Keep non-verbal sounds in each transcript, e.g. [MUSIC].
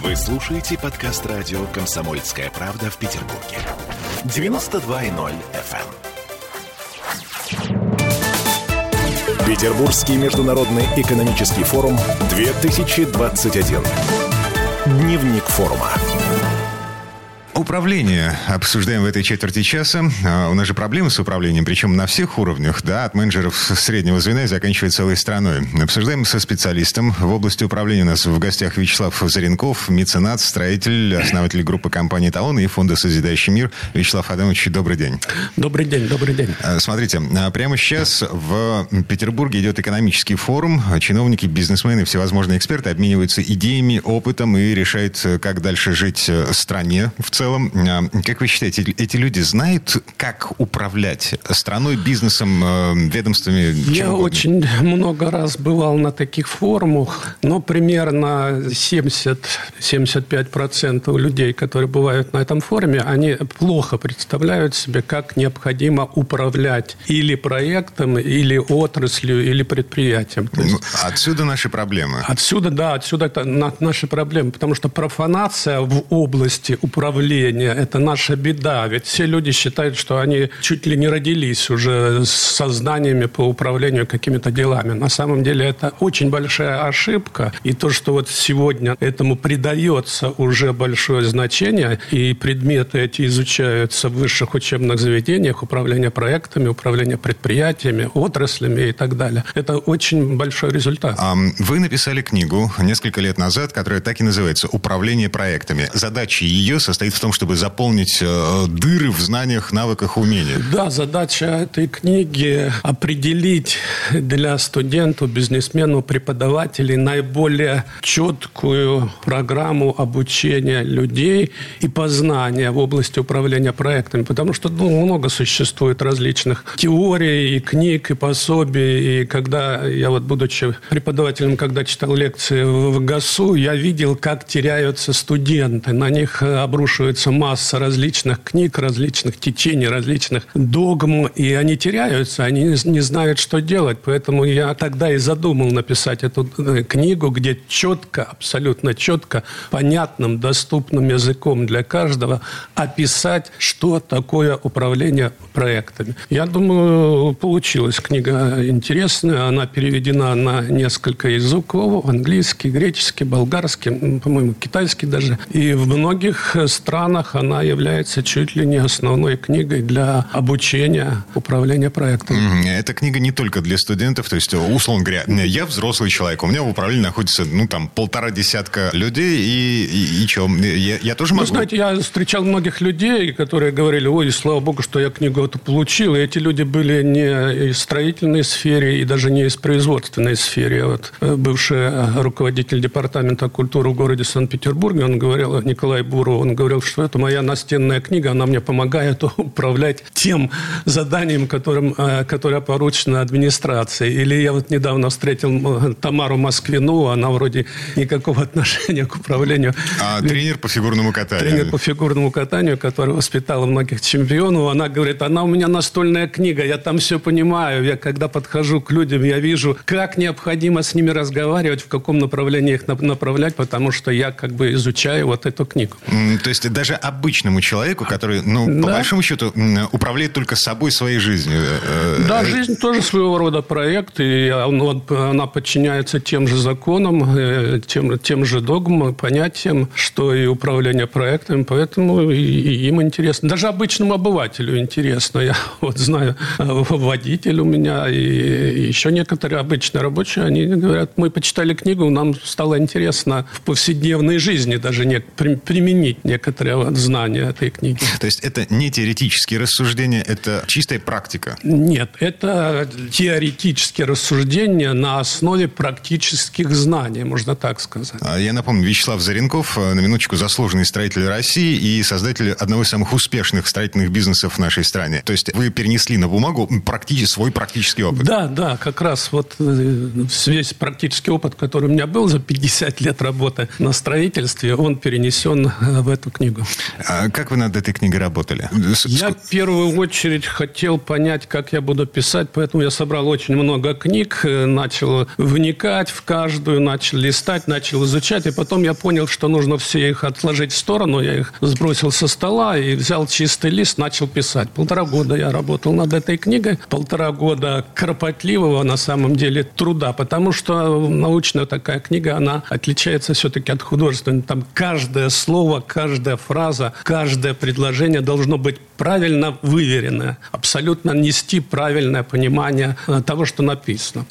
Вы слушаете подкаст радио «Комсомольская правда» в Петербурге. 92.0 FM. эм. Петербургский международный экономический форум 2021. Дневник форума. Управление обсуждаем в этой четверти часа. А, у нас же проблемы с управлением, причем на всех уровнях, да, от менеджеров среднего звена и заканчивая целой страной. Обсуждаем со специалистом. В области управления у нас в гостях Вячеслав Заренков, меценат, строитель, основатель группы компании «Талон» и фонда «Созидающий мир». Вячеслав Адамович, добрый день. Добрый день, добрый день. А, смотрите, а, прямо сейчас в Петербурге идет экономический форум. Чиновники, бизнесмены, всевозможные эксперты обмениваются идеями, опытом и решают, как дальше жить стране в целом целом, а, как вы считаете, эти люди знают, как управлять страной, бизнесом, э, ведомствами? Я очень много раз бывал на таких форумах, но примерно 70-75% людей, которые бывают на этом форуме, они плохо представляют себе, как необходимо управлять или проектом, или отраслью, или предприятием. Есть, ну, отсюда наши проблемы. Отсюда, да, отсюда это наши проблемы, потому что профанация в области управления мышление – это наша беда. Ведь все люди считают, что они чуть ли не родились уже с сознаниями по управлению какими-то делами. На самом деле это очень большая ошибка. И то, что вот сегодня этому придается уже большое значение, и предметы эти изучаются в высших учебных заведениях, управление проектами, управление предприятиями, отраслями и так далее. Это очень большой результат. Вы написали книгу несколько лет назад, которая так и называется «Управление проектами». Задача ее состоит в том, чтобы заполнить э, дыры в знаниях, навыках, умениях. Да, задача этой книги определить для студентов, бизнесменов, преподавателей наиболее четкую программу обучения людей и познания в области управления проектами. Потому что ну, много существует различных теорий и книг, и пособий. И когда я вот, будучи преподавателем, когда читал лекции в ГАСУ, я видел, как теряются студенты. На них обрушиваются формируется масса различных книг, различных течений, различных догм, и они теряются, они не знают, что делать. Поэтому я тогда и задумал написать эту э, книгу, где четко, абсолютно четко, понятным, доступным языком для каждого описать, что такое управление проектами. Я думаю, получилась книга интересная. Она переведена на несколько языков. Английский, греческий, болгарский, по-моему, китайский даже. И в многих странах странах она является чуть ли не основной книгой для обучения управления проектом. Эта книга не только для студентов, то есть, условно говоря, я взрослый человек, у меня в управлении находится, ну, там, полтора десятка людей, и, и, и что, я, я тоже могу? Вы знаете, я встречал многих людей, которые говорили, ой, слава богу, что я книгу эту получил, и эти люди были не из строительной сферы, и даже не из производственной сферы. Вот э, бывший руководитель департамента культуры в городе Санкт-Петербурге, он говорил, Николай Буров, он говорил, что это моя настенная книга, она мне помогает [LAUGHS] управлять тем заданием, которым, э, которое поручено администрации. Или я вот недавно встретил Тамару Москвину, она вроде никакого [LAUGHS] отношения к управлению. А тренер по фигурному катанию. Тренер по фигурному катанию, который воспитал многих чемпионов, она говорит, она у меня настольная книга, я там все понимаю. Я когда подхожу к людям, я вижу, как необходимо с ними разговаривать, в каком направлении их направлять, потому что я как бы изучаю вот эту книгу. То есть даже обычному человеку, который, ну, по да. большому счету, управляет только собой, своей жизнью. Э, э, да, жизнь тоже своего рода проект, и она подчиняется тем же законам, э, тем, тем же догмам, понятиям, что и управление проектами, поэтому и им интересно. Даже обычному обывателю интересно. Я [LAUGHS] вот знаю, водитель у меня и еще некоторые обычные рабочие, они говорят, мы почитали книгу, нам стало интересно в повседневной жизни даже не, применить некоторые для знания этой книги. То есть это не теоретические рассуждения, это чистая практика? Нет, это теоретические рассуждения на основе практических знаний, можно так сказать. А я напомню, Вячеслав Заренков, э, на минуточку заслуженный строитель России и создатель одного из самых успешных строительных бизнесов в нашей стране. То есть вы перенесли на бумагу практи- свой практический опыт? Да, да, как раз вот э, весь практический опыт, который у меня был за 50 лет работы на строительстве, он перенесен э, в эту книгу. Книгу. А как вы над этой книгой работали? Я в первую очередь хотел понять, как я буду писать, поэтому я собрал очень много книг, э, начал вникать в каждую, начал листать, начал изучать, и потом я понял, что нужно все их отложить в сторону, я их сбросил со стола и взял чистый лист, начал писать. Полтора года я работал над этой книгой, полтора года кропотливого на самом деле труда, потому что научная такая книга, она отличается все-таки от художественной. Там каждое слово, каждая фраза, каждое предложение должно быть правильно выверенное, абсолютно нести правильное понимание э, того, что написано.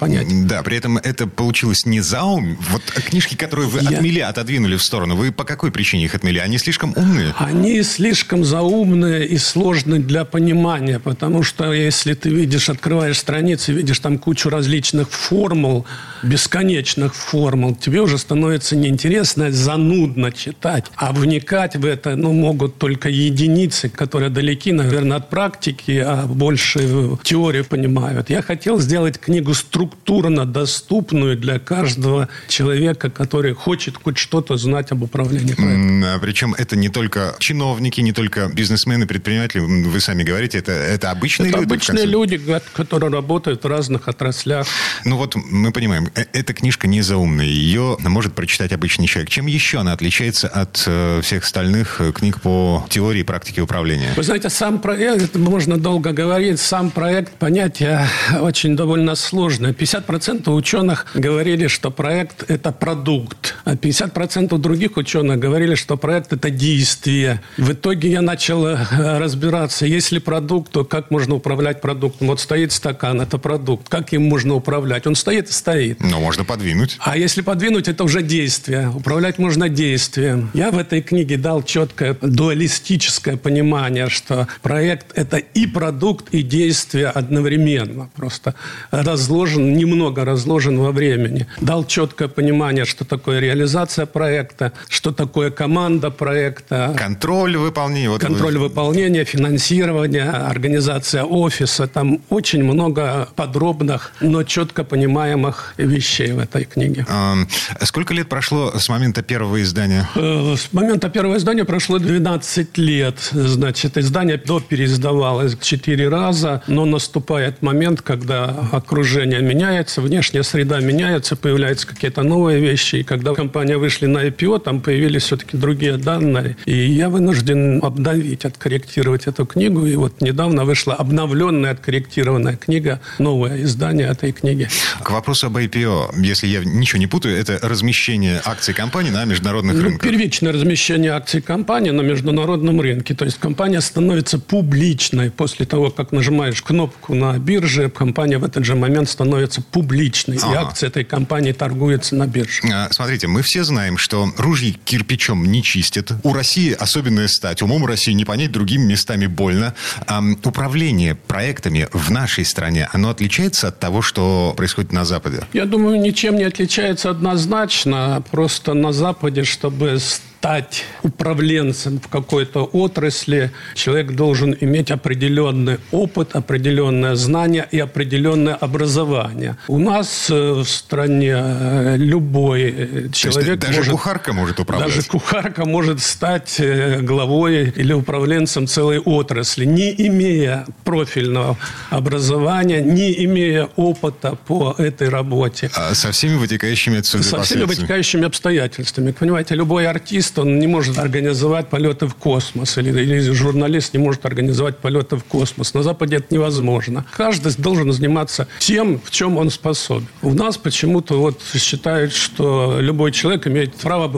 Понятие. Да, при этом это получилось не заум. Вот книжки, которые вы Я... отмели, отодвинули в сторону, вы по какой причине их отмели? Они слишком умные? Они слишком заумные и сложные для понимания, потому что если ты видишь, открываешь страницы, видишь там кучу различных формул, бесконечных формул, тебе уже становится неинтересно, занудно читать. А вникать в это ну, могут только единицы, которые далеки, наверное, от практики, а больше теорию понимают. Я хотел сделать книгу структурно доступную для каждого человека, который хочет хоть что-то знать об управлении проектом. А причем это не только чиновники, не только бизнесмены, предприниматели, вы сами говорите, это, это обычные это люди? обычные люди, которые работают в разных отраслях. Ну вот мы понимаем, э, эта книжка не заумная, ее может прочитать обычный человек. Чем еще она отличается от э, всех остальных э, книг по теории и практике управления? Вы знаете, сам проект, можно долго говорить, сам проект, понятие очень довольно сложное. 50% ученых говорили, что проект – это продукт, а 50% других ученых говорили, что проект – это действие. В итоге я начал э, разбираться, если продукт, то как можно управлять продуктом? Вот стоит стакан, это продукт. Как им можно управлять? Он стоит и стоит. Но можно подвинуть. А если подвинуть, это уже действие. Управлять можно действием. Я в этой книге дал четкое дуалистическое понимание, что проект – это и продукт, и действие одновременно. Просто разложен, немного разложен во времени. Дал четкое понимание, что такое реализация проекта, что такое команда проекта. Контроль выполнения. Вот контроль вы... выполнения, финансирование, организация офиса. Там очень много подробных, но четко понимаемых вещей в этой книге. А, сколько лет прошло с момента первого издания? Э, с момента первого издания прошло 12 лет. Значит, издание до переиздавалось четыре раза, но наступает момент, когда окружение меняется, внешняя среда меняется, появляются какие-то новые вещи. И когда компания вышли на IPO, там появились все-таки другие данные. И я вынужден обновить, откорректировать эту книгу. И вот недавно вышла обновленная, откорректированная книга, новое издание этой книги. К вопросу об IPO, если я ничего не путаю, это размещение акций компании на международных ну, рынках. Первичное размещение акций компании на международном рынке. То есть компания становится публичной после того, как нажимаешь кнопку на бирже, компания в этот же момент становится публичной. Ага. И акции этой компании торгуются на бирже. А, смотрите, мы все знаем, что ружьи кирпичом не чистят. У России особенная стать. Умом России не понять, другими местами больно. А, управление проектами в нашей стране, оно отличается от того, что происходит на Западе? Я думаю, ничем не отличается однозначно. Просто на Западе, чтобы стать управленцем в какой-то отрасли, человек должен иметь определенный опыт, определенное знание и определенное образование. У нас э, в стране э, любой э, человек даже может... кухарка может управлять? Даже кухарка может стать главой или управленцем целой отрасли, не имея профильного образования, не имея опыта по этой работе. А со всеми вытекающими отсюда Со всеми вытекающими обстоятельствами. Понимаете, любой артист журналист, он не может организовать полеты в космос, или, или журналист не может организовать полеты в космос. На Западе это невозможно. Каждый должен заниматься тем, в чем он способен. У нас почему-то вот считают, что любой человек имеет право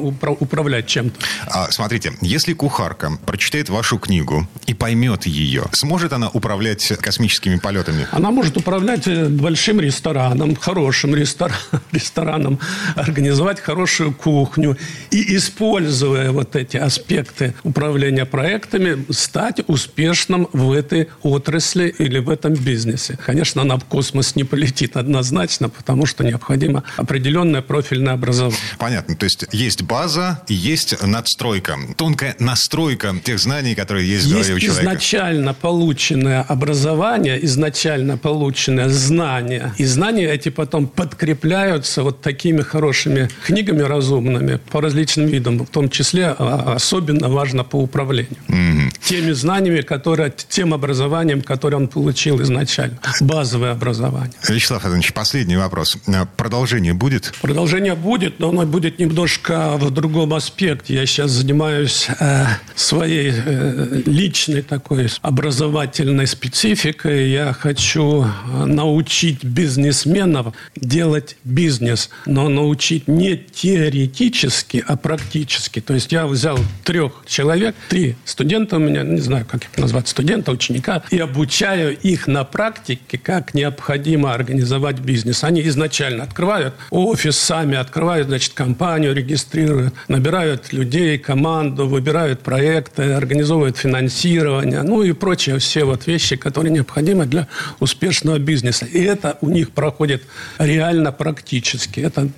управлять чем-то. А, смотрите, если кухарка прочитает вашу книгу и поймет ее, сможет она управлять космическими полетами? Она может управлять э, большим рестораном, хорошим [LAUGHS] рестораном, организовать хорошую кухню и использовать используя вот эти аспекты управления проектами, стать успешным в этой отрасли или в этом бизнесе. Конечно, она в космос не полетит однозначно, потому что необходимо определенное профильное образование. Понятно. То есть есть база и есть надстройка. Тонкая настройка тех знаний, которые есть, есть в голове у человека. изначально полученное образование, изначально полученное знание. И знания эти потом подкрепляются вот такими хорошими книгами разумными по различным видам, в том числе а, особенно важно по управлению. Mm-hmm. Теми знаниями, которые, тем образованием, которое он получил изначально. Базовое образование. Вячеслав Иванович, последний вопрос. Э, продолжение будет? Продолжение будет, но оно будет немножко в другом аспекте. Я сейчас занимаюсь э, своей э, личной такой образовательной спецификой. Я хочу э, научить бизнесменов делать бизнес, но научить не теоретически, а практически. То есть я взял трех человек, три студента у меня, не знаю, как их назвать, студента, ученика, и обучаю их на практике, как необходимо организовать бизнес. Они изначально открывают офис, сами открывают, значит, компанию, регистрируют, набирают людей, команду, выбирают проекты, организовывают финансирование, ну и прочие все вот вещи, которые необходимы для успешного бизнеса. И это у них проходит реально практически. Это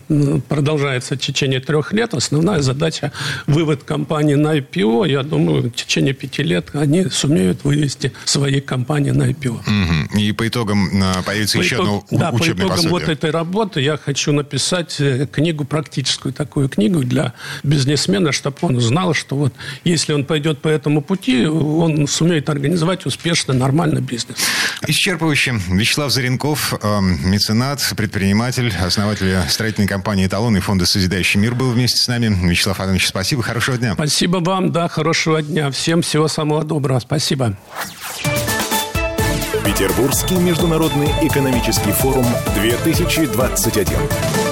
продолжается в течение трех лет. Основная задача – вывод компании на IPO. Я думаю, в течение пяти лет они сумеют вывести свои компании на IPO. Угу. И по итогам а, появится по еще итог, одно да, учебное по итогам пособие. вот этой работы я хочу написать э, книгу, практическую такую книгу для бизнесмена, чтобы он знал, что вот если он пойдет по этому пути, он сумеет организовать успешно, нормальный бизнес. Исчерпывающе. Вячеслав Заренков, э, меценат, предприниматель, основатель строительной компании «Эталон» и фонда «Созидающий мир» был вместе с нами. Вячеслав Иванович, спасибо, хорошего дня. Спасибо вам, да, хорошего дня. Всем всего самого доброго. Спасибо. Петербургский международный экономический форум 2021.